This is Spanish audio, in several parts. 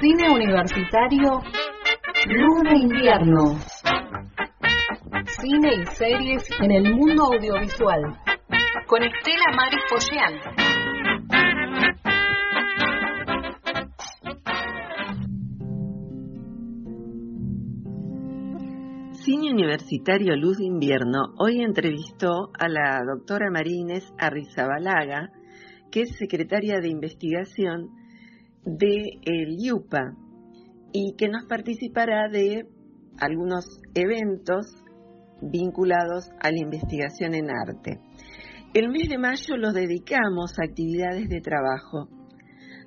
Cine universitario, Luz de invierno. Cine y series en el mundo audiovisual. Con Estela Maris Cine Universitario Luz de Invierno hoy entrevistó a la doctora Marínez Arrizabalaga, que es secretaria de investigación de el IUPA y que nos participará de algunos eventos vinculados a la investigación en arte. El mes de mayo lo dedicamos a actividades de trabajo.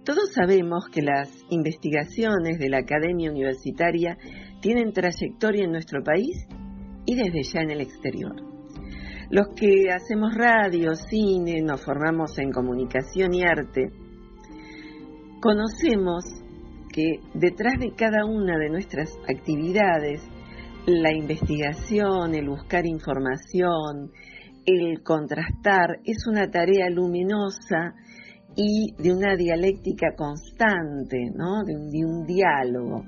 Todos sabemos que las investigaciones de la Academia Universitaria tienen trayectoria en nuestro país y desde ya en el exterior. Los que hacemos radio, cine, nos formamos en comunicación y arte, conocemos que detrás de cada una de nuestras actividades, la investigación, el buscar información, el contrastar, es una tarea luminosa y de una dialéctica constante, ¿no? de, un, diálogo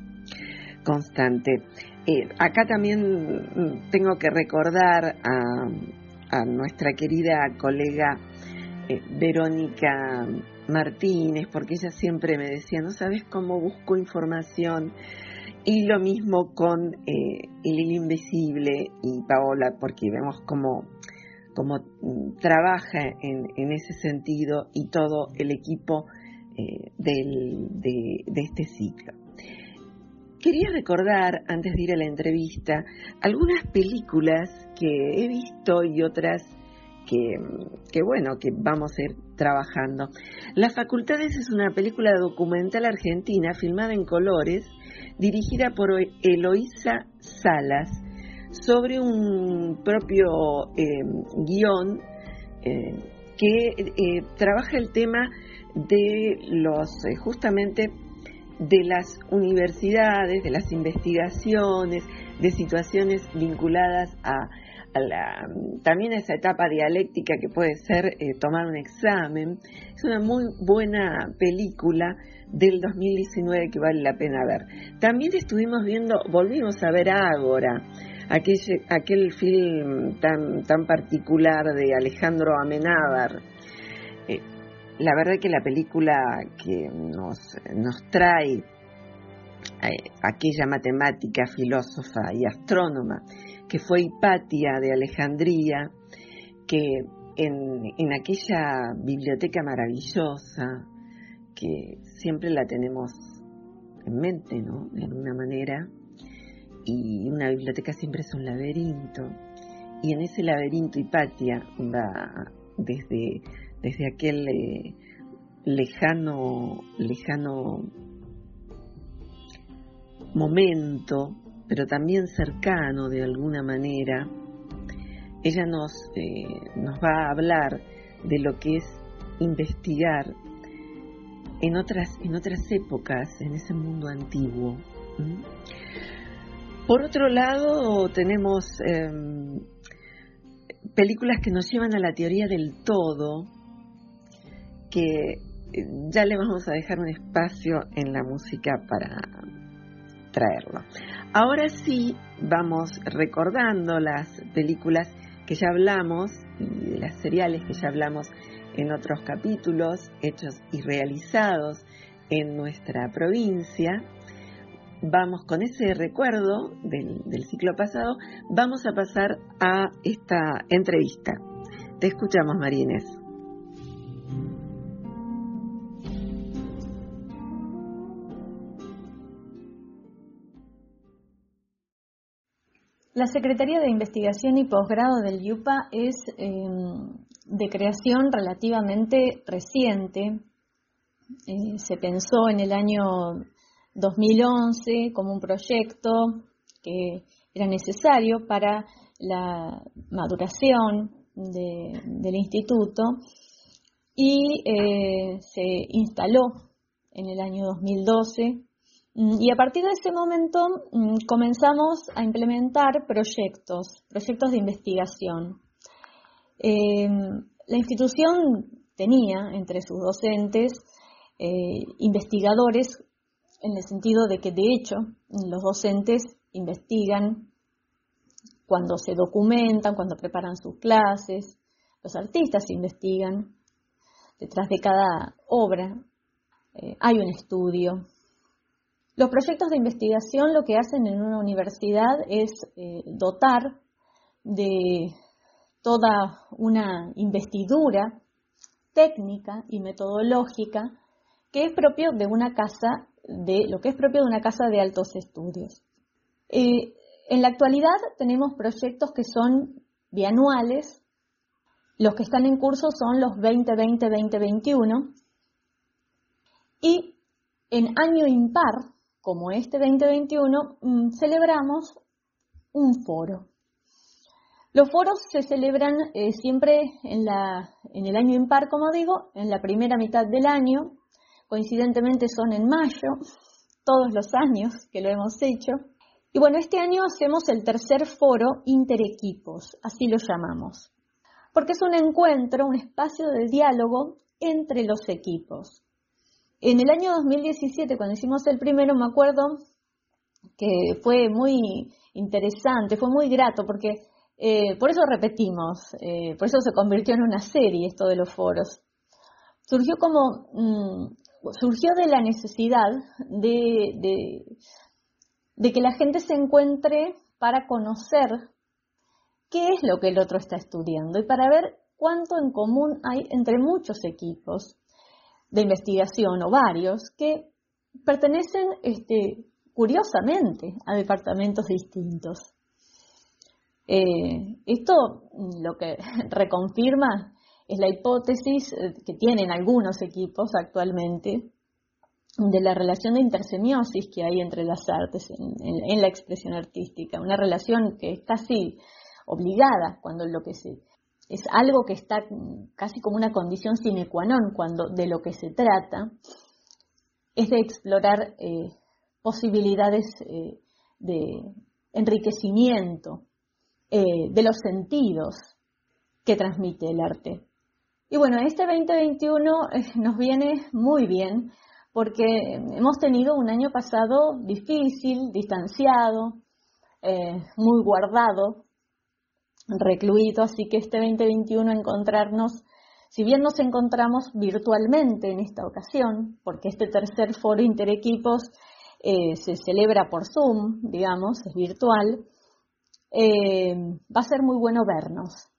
constante. Eh, acá también mm, tengo que recordar a, nuestra querida colega eh, Verónica Martínez, porque ella siempre me decía, no sabes cómo busco información. Y lo mismo con eh, El Invisible y Paola, porque vemos cómo, cómo mm, trabaja en, ese sentido y todo el equipo eh, de, de este ciclo. Quería recordar, antes de ir a la entrevista, algunas películas que he visto y otras que, bueno, que vamos a ir trabajando. Las Facultades es una película documental argentina filmada en colores, dirigida por Eloísa Salas, sobre un propio eh, guion eh, que eh, trabaja el tema de los, justamente, de las universidades, de las investigaciones, de situaciones vinculadas a también esa etapa dialéctica que puede ser eh, tomar un examen. Es una muy buena película del 2019 que vale la pena ver. También estuvimos viendo, volvimos a ver Ágora, aquel, aquel film tan, tan particular de Alejandro Amenábar. Eh, la verdad que la película que nos, nos trae eh, aquella matemática, filósofa y astrónoma que fue Hipatia de Alejandría, que en, aquella biblioteca maravillosa, que siempre la tenemos en mente, ¿no? De alguna manera, y una biblioteca siempre es un laberinto, y en ese laberinto Hipatia va desde, desde aquel eh, lejano, lejano momento pero también cercano de alguna manera, ella nos, eh, nos va a hablar de lo que es investigar en otras, en otras épocas, en ese mundo antiguo. Por otro lado, tenemos em, películas que nos llevan a la teoría del todo, que eh, ya le vamos a dejar un espacio en la música para traerlo. Ahora sí vamos recordando las películas que ya hablamos y las seriales que ya hablamos en otros capítulos, hechos y realizados en nuestra provincia. Vamos con ese recuerdo del, del ciclo pasado, vamos a pasar a esta entrevista. Te escuchamos, Marínez. La Secretaría de Investigación y Posgrado del IUPA es em, de creación relativamente reciente. Eh, se pensó en el año 2011 como un proyecto que era necesario para la maduración del instituto y eh, se instaló en el año 2012 Mm, y a partir de ese momento mm, comenzamos a implementar proyectos, proyectos de investigación. Em, la institución tenía entre sus docentes eh, investigadores en el sentido de que de hecho los docentes investigan cuando se documentan, cuando preparan sus clases, los artistas investigan, detrás de cada obra eh, hay un estudio. Los proyectos de investigación lo que hacen en una universidad es eh, dotar de toda una investidura técnica y metodológica que es propio de una casa de lo que es propio de una casa de altos estudios. Eh, en la actualidad tenemos proyectos que son bianuales, los que están en curso son los 2020-2021 y en año impar, como este 2021, mm, celebramos un foro. Los foros se celebran eh, siempre en, en el año impar, como digo, en la primera mitad del año. Coincidentemente son en mayo, todos los años que lo hemos hecho. Y bueno, este año hacemos el tercer foro interequipos, así lo llamamos, porque es un encuentro, un espacio de diálogo entre los equipos. En el año 2017, cuando hicimos el primero, me acuerdo que fue muy interesante, fue muy grato, porque eh, por eso repetimos, eh, por eso se convirtió en una serie esto de los foros. Surgió como, mm, surgió de la necesidad de, de que la gente se encuentre para conocer qué es lo que el otro está estudiando y para ver cuánto en común hay entre muchos equipos de investigación o varios que pertenecen este, curiosamente a departamentos distintos. Eh, esto lo que reconfirma es la hipótesis eh, que tienen algunos equipos actualmente de la relación de intersemiosis que hay entre las artes en, la expresión artística, una relación que es casi obligada cuando lo que se es algo que está casi como una condición sine qua non cuando de lo que se trata es de explorar eh, posibilidades de enriquecimiento eh, de los sentidos que transmite el arte. Y bueno, este 2021 eh, nos viene muy bien porque hemos tenido un año pasado difícil, distanciado, eh, muy guardado, recluido, así que este 2021 encontrarnos, si bien nos encontramos virtualmente en esta ocasión, porque este tercer foro interequipos se celebra por Zoom, digamos, es virtual, eh, va a ser muy bueno vernos.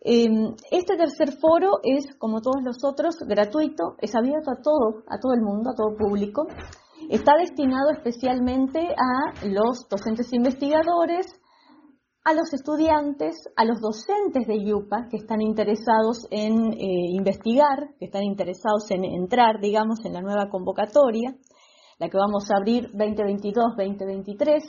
Em, este tercer foro es, como todos los otros, gratuito, es abierto a todo, a todo el mundo, a todo público. Está destinado especialmente a los docentes investigadores, a los estudiantes, a los docentes de IUPA que están interesados en eh, investigar, que están interesados en entrar, digamos, en la nueva convocatoria, la que vamos a abrir 2022-2023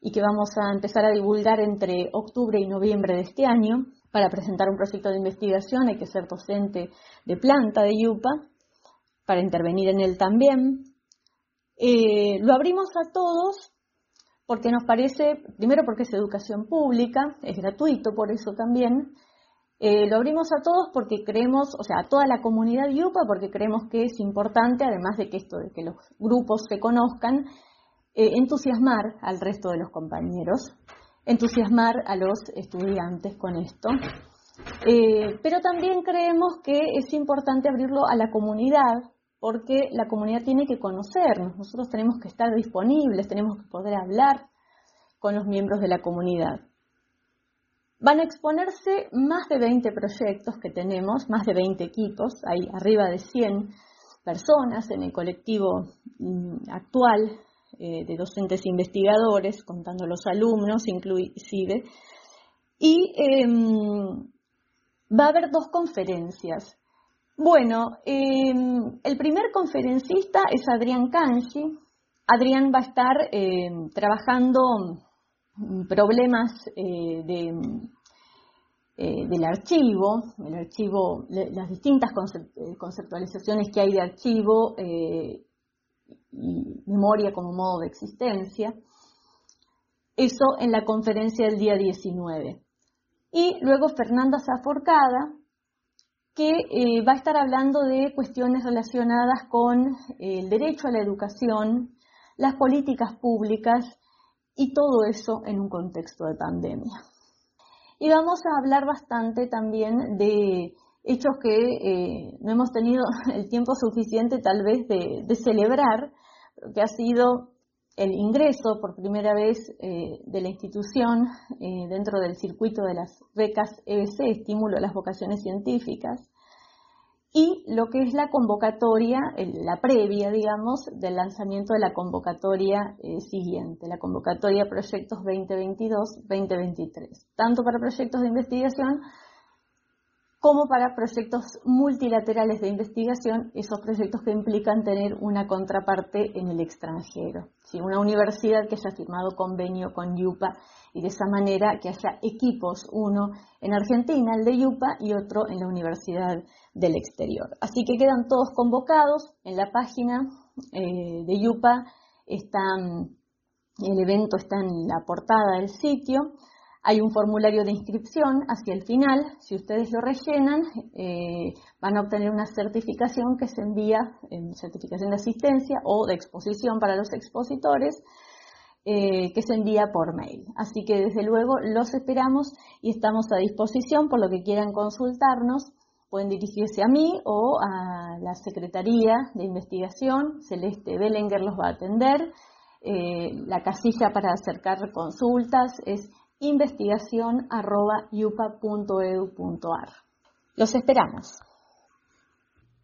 y que vamos a empezar a divulgar entre octubre y noviembre de este año. Para presentar un proyecto de investigación hay que ser docente de planta de IUPA para intervenir en él también. Eh, lo abrimos a todos porque nos parece, primero porque es educación pública, es gratuito por eso también. Eh, lo abrimos a todos porque creemos, o sea, a toda la comunidad IUPA, porque creemos que es importante, además de que esto, de que los grupos se conozcan, eh, entusiasmar al resto de los compañeros, entusiasmar a los estudiantes con esto. Eh, pero también creemos que es importante abrirlo a la comunidad, porque la comunidad tiene que conocernos, nosotros tenemos que estar disponibles, tenemos que poder hablar con los miembros de la comunidad. Van a exponerse más de 20 proyectos que tenemos, más de 20 equipos, hay arriba de 100 personas en el colectivo mm, actual eh, de docentes investigadores, contando los alumnos inclusive, y em, va a haber dos conferencias. Bueno, em, el primer conferencista es Adrián Canchi. Adrián va a estar em, trabajando problemas eh, de, eh, del archivo, el archivo, las distintas conceptualizaciones que hay de archivo y memoria como modo de existencia. Eso en la conferencia del día 19. Y luego Fernanda Zaforcada que eh, va a estar hablando de cuestiones relacionadas con el derecho a la educación, las políticas públicas y todo eso en un contexto de pandemia. Y vamos a hablar bastante también de hechos que eh, no hemos tenido el tiempo suficiente tal vez de, celebrar, que ha sido el ingreso por primera vez eh, de la institución eh, dentro del circuito de las becas EBC, estímulo a las vocaciones científicas, y lo que es la convocatoria, la previa, digamos, del lanzamiento de la convocatoria siguiente, la convocatoria Proyectos 2022-2023, tanto para proyectos de investigación como para proyectos multilaterales de investigación, esos proyectos que implican tener una contraparte en el extranjero. Si Una universidad que haya firmado convenio con YUPA y de esa manera que haya equipos, uno en Argentina, el de YUPA, y otro en la Universidad del Exterior. Así que quedan todos convocados en la página eh, de YUPA, el evento está en la portada del sitio. Hay un formulario de inscripción hacia el final. Si ustedes lo rellenan, eh, van a obtener una certificación que se envía, en certificación de asistencia o de exposición para los expositores, eh, que se envía por mail. Así que desde luego los esperamos y estamos a disposición por lo que quieran consultarnos. Pueden dirigirse a mí o a la Secretaría de Investigación. Celeste Bellenger los va a atender. Eh, la casilla para acercar consultas es investigación.yupa.edu.ar. Los esperamos.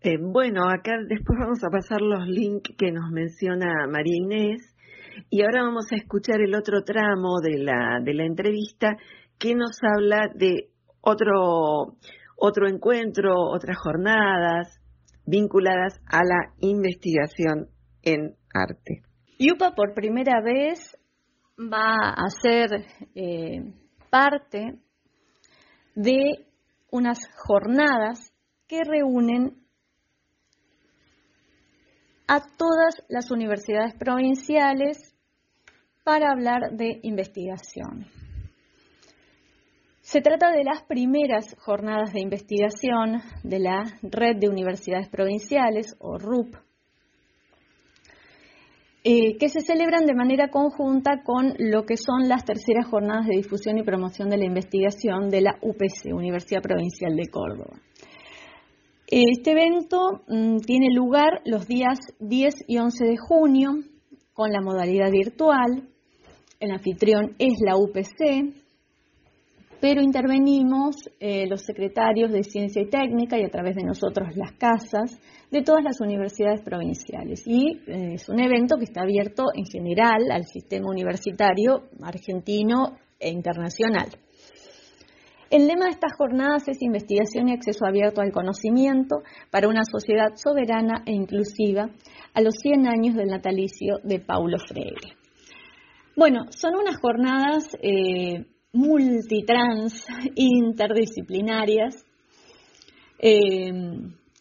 Eh, bueno, acá después vamos a pasar los links que nos menciona María Inés y ahora vamos a escuchar el otro tramo de la, de la entrevista que nos habla de otro, otro encuentro, otras jornadas vinculadas a la investigación en arte. Yupa por primera vez va a ser eh, parte de unas jornadas que reúnen a todas las universidades provinciales para hablar de investigación. Se trata de las primeras jornadas de investigación de la Red de Universidades Provinciales, o RUP, eh, que se celebran de manera conjunta con lo que son las terceras jornadas de difusión y promoción de la investigación de la UPC, Universidad Provincial de Córdoba. Este evento mm, tiene lugar los días 10 y 11 de junio con la modalidad virtual. El anfitrión es la UPC, pero intervenimos eh, los secretarios de Ciencia y Técnica y a través de nosotros las casas de todas las universidades provinciales. Y eh, es un evento que está abierto en general al sistema universitario argentino e internacional. El lema de estas jornadas es investigación y acceso abierto al conocimiento para una sociedad soberana e inclusiva a los 100 años del natalicio de Paulo Freire. Bueno, son unas jornadas eh, multitrans, interdisciplinarias, eh,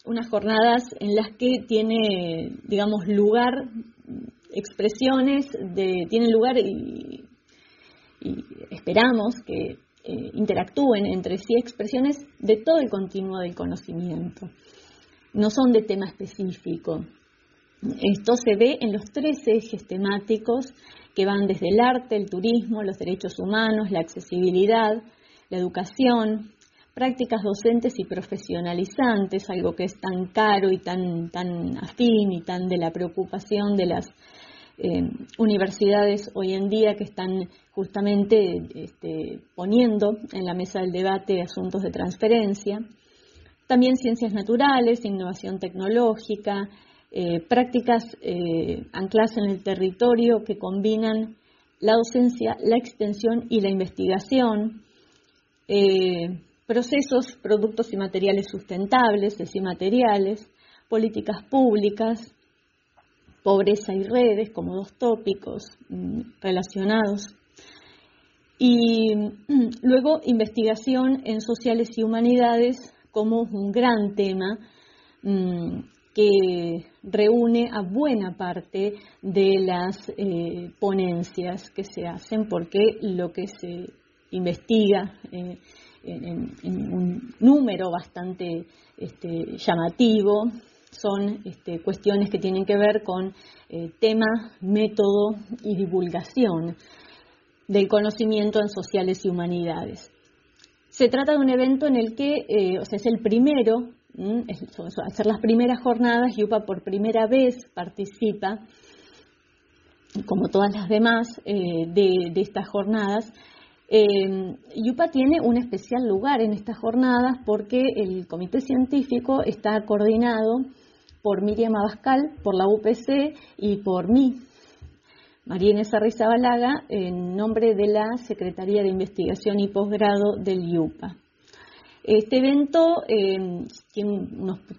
unas jornadas en las que tiene, digamos, lugar expresiones, de, tienen lugar y, esperamos que eh, interactúen entre sí expresiones de todo el continuo del conocimiento. No son de tema específico. Esto se ve en los tres ejes temáticos que van desde el arte, el turismo, los derechos humanos, la accesibilidad, la educación, prácticas docentes y profesionalizantes, algo que es tan caro y tan, tan afín y tan de la preocupación de las eh, universidades hoy en día que están justamente este, poniendo en la mesa del debate asuntos de transferencia. También ciencias naturales, innovación tecnológica, eh, prácticas eh, ancladas en el territorio que combinan la docencia, la extensión y la investigación, eh, procesos, productos y materiales sustentables, es materiales, políticas públicas, pobreza y redes como dos tópicos mm, relacionados. Y mm, luego investigación en sociales y humanidades como un gran tema mm, que reúne a buena parte de las eh, ponencias que se hacen porque lo que se investiga eh, en, un número bastante este, llamativo. Son este, cuestiones que tienen que ver con eh, tema, método y divulgación del conocimiento en sociales y humanidades. Se trata de un evento en el que, o sea, es el primero, ser las primeras jornadas, Yupa por primera vez participa, como todas las demás eh, de, estas jornadas. Eh, Yupa tiene un especial lugar en estas jornadas porque el comité científico está coordinado por Miriam Abascal, por la UPC y por mí, María Inés Arrizabalaga, en nombre de la Secretaría de Investigación y Posgrado del IUPA. Este evento eh,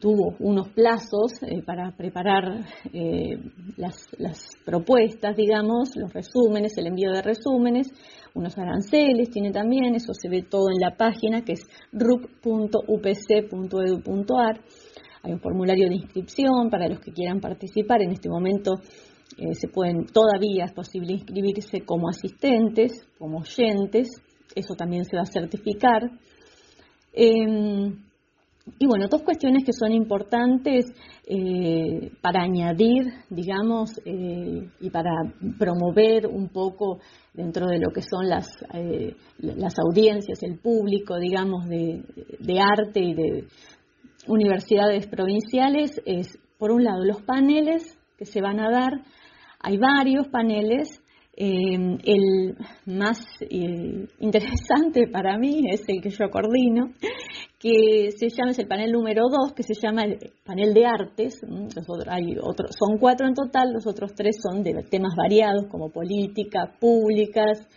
tuvo unos plazos eh, para preparar eh, las, propuestas, digamos, los resúmenes, el envío de resúmenes, unos aranceles tiene también, eso se ve todo en la página que es rup.upc.edu.ar. Hay un formulario de inscripción para los que quieran participar. En este momento se pueden, todavía es posible inscribirse como asistentes, como oyentes, eso también se va a certificar. Em, y bueno, dos cuestiones que son importantes eh, para añadir, digamos, eh, y para promover un poco dentro de lo que son las, las audiencias, el público, digamos, de, de arte y de universidades provinciales, es, por un lado, los paneles que se van a dar hay varios paneles. Eh, el más eh, interesante para mí es el que yo coordino, que se llama, es el panel número 2, que se llama el panel de artes. hay otros, son cuatro en total, los otros tres son de temas variados como política, públicas,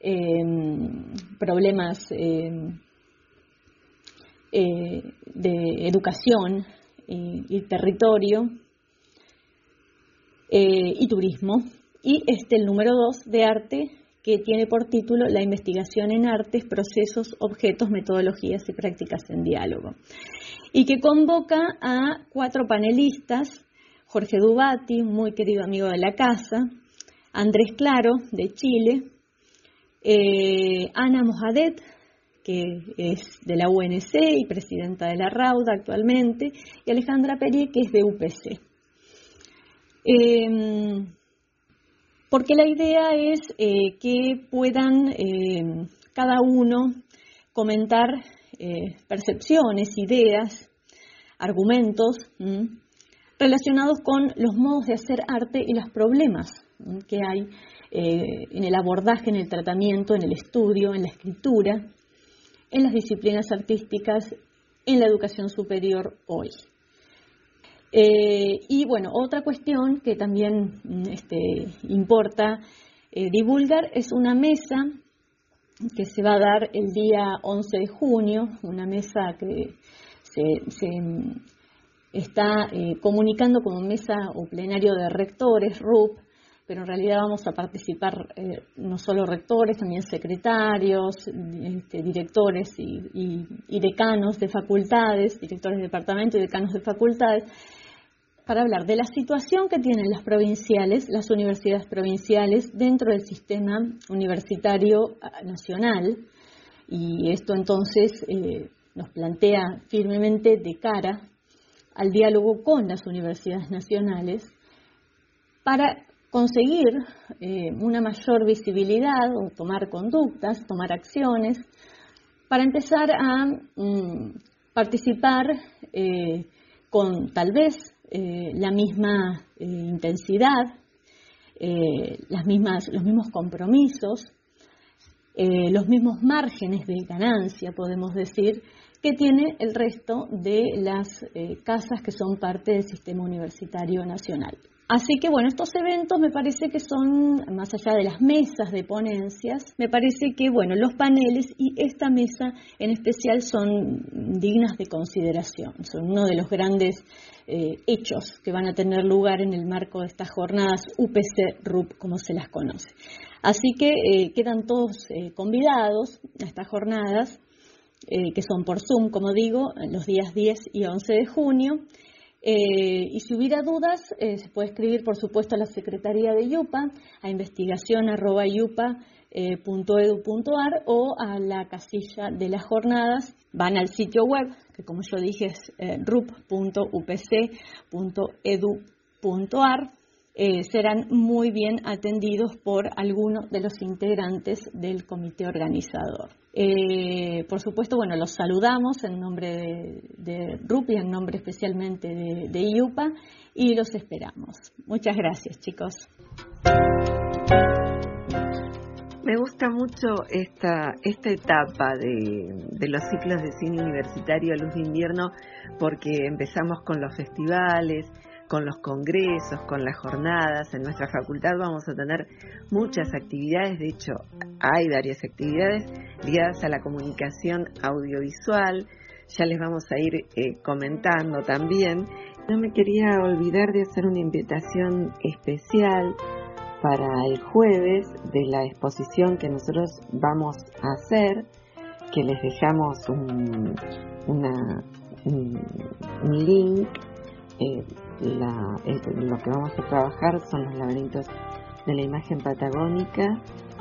em, problemas em, eh, de educación y territorio eh, y turismo. Y este, el número dos de arte, que tiene por título La investigación en artes, procesos, objetos, metodologías y prácticas en diálogo. Y que convoca a cuatro panelistas, Jorge Dubati, muy querido amigo de la casa, Andrés Claro, de Chile, eh, Ana Mohadet, que es de la UNC y presidenta de la RAUDA actualmente, y Alejandra Peri, que es de UPC. Em, porque la idea es eh, que puedan em, cada uno comentar eh, percepciones, ideas, argumentos relacionados con los modos de hacer arte y los problemas que hay eh, en el abordaje, en el tratamiento, en el estudio, en la escritura, en las disciplinas artísticas, en la educación superior hoy. Eh, y bueno, otra cuestión que también mm, este, importa eh, divulgar es una mesa que se va a dar el día 11 de junio, una mesa que se, mm, está eh, comunicando como mesa o plenario de rectores, RUP, pero en realidad vamos a participar no solo rectores, también secretarios, este, directores y, decanos de facultades, directores de departamento y decanos de facultades, para hablar de la situación que tienen las provinciales, las universidades provinciales dentro del sistema universitario ah, nacional. Y esto entonces eh, nos plantea firmemente de cara al diálogo con las universidades nacionales para conseguir eh, una mayor visibilidad o tomar conductas, tomar acciones, para empezar a mm, participar eh, con tal vez eh, la misma eh, intensidad, eh, las mismas, los mismos compromisos, los mismos márgenes de ganancia, podemos decir, que tiene el resto de las casas que son parte del sistema universitario nacional. Así que bueno, estos eventos me parece que son, más allá de las mesas de ponencias, me parece que bueno, los paneles y esta mesa en especial son dignas de consideración, son uno de los grandes eh, hechos que van a tener lugar en el marco de estas jornadas UPC-RUP, como se las conoce. Así que eh, quedan todos eh, convidados a estas jornadas, que son por Zoom, como digo, los días 10 y 11 de junio. Eh, y si hubiera dudas, eh, se puede escribir, por supuesto, a la Secretaría de IUPA, a investigación.yupa.edu.ar .edu.ar o a la casilla de las jornadas. Van al sitio web, que como yo dije es eh, rup.upc.edu.ar. Eh, serán muy bien atendidos por algunos de los integrantes del comité organizador. Eh, por supuesto, bueno, los saludamos en nombre de, RUP y en nombre especialmente de, de IUPA y los esperamos. Muchas gracias, chicos. Me gusta mucho esta, esta etapa de, de, los ciclos de cine universitario a luz de invierno porque empezamos con los festivales, con los congresos, con las jornadas. En nuestra facultad vamos a tener muchas actividades, de hecho hay varias actividades ligadas a la comunicación audiovisual. Ya les vamos a ir eh, comentando también. No me quería olvidar de hacer una invitación especial para el jueves de la exposición que nosotros vamos a hacer, que les dejamos un, link. Eh, lo que vamos a trabajar son los laberintos de la imagen patagónica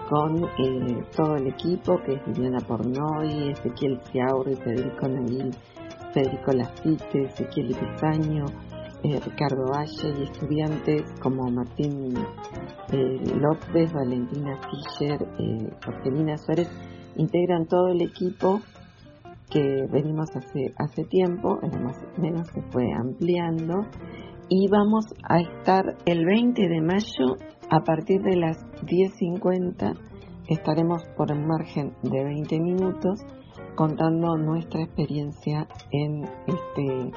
con eh, todo el equipo que es Viviana Pornoy, Ezequiel Fiauri, Federico Naguil, Federico Lafitte, Ezequiel Epifanio, eh, Ricardo Valle y estudiantes como Martín eh, López, Valentina Fischer, eh, Jorgelina Suárez, integran todo el equipo que venimos hace, hace tiempo, más o menos se fue ampliando, y vamos a estar el 20 de mayo a partir de las 10.50, estaremos por el margen de 20 minutos contando nuestra experiencia en este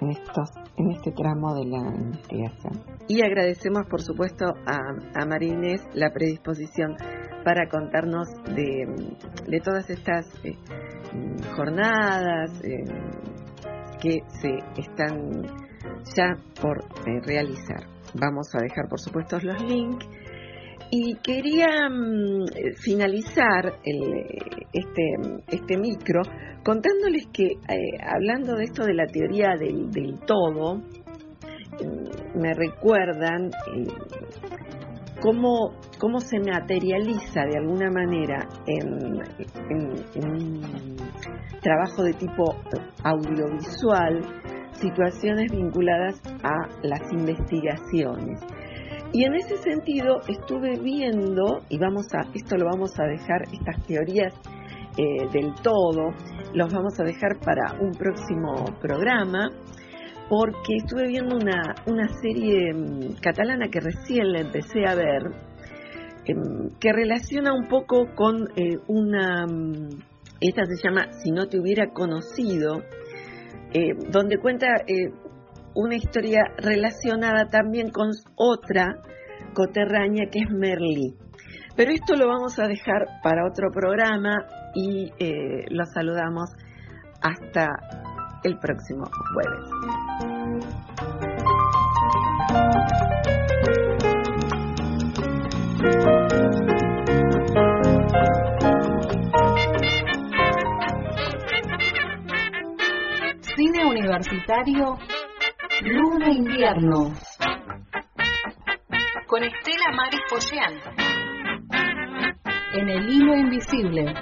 en, estos, en este tramo de la investigación. Y agradecemos, por supuesto, a, a la predisposición para contarnos de, todas estas eh, jornadas eh, que se están ya por eh, realizar. Vamos a dejar, por supuesto, los links. Y quería mm, finalizar este, este micro contándoles que, hablando de esto de la teoría del, todo, mm, me recuerdan cómo, cómo, se materializa de alguna manera en, un trabajo de tipo audiovisual situaciones vinculadas a las investigaciones. Y en ese sentido estuve viendo, y vamos a, esto lo vamos a dejar, estas teorías eh, del todo, los vamos a dejar para un próximo programa, porque estuve viendo una, una serie mm, catalana que recién la empecé a ver, em, que relaciona un poco con eh, una, mm, esta se llama Si no te hubiera conocido, eh, donde cuenta eh, una historia relacionada también con otra coterránea que es Merlí. Pero esto lo vamos a dejar para otro programa y los saludamos hasta el próximo jueves. Cine Universitario Luna Invierno con Estela Maris en el hilo invisible.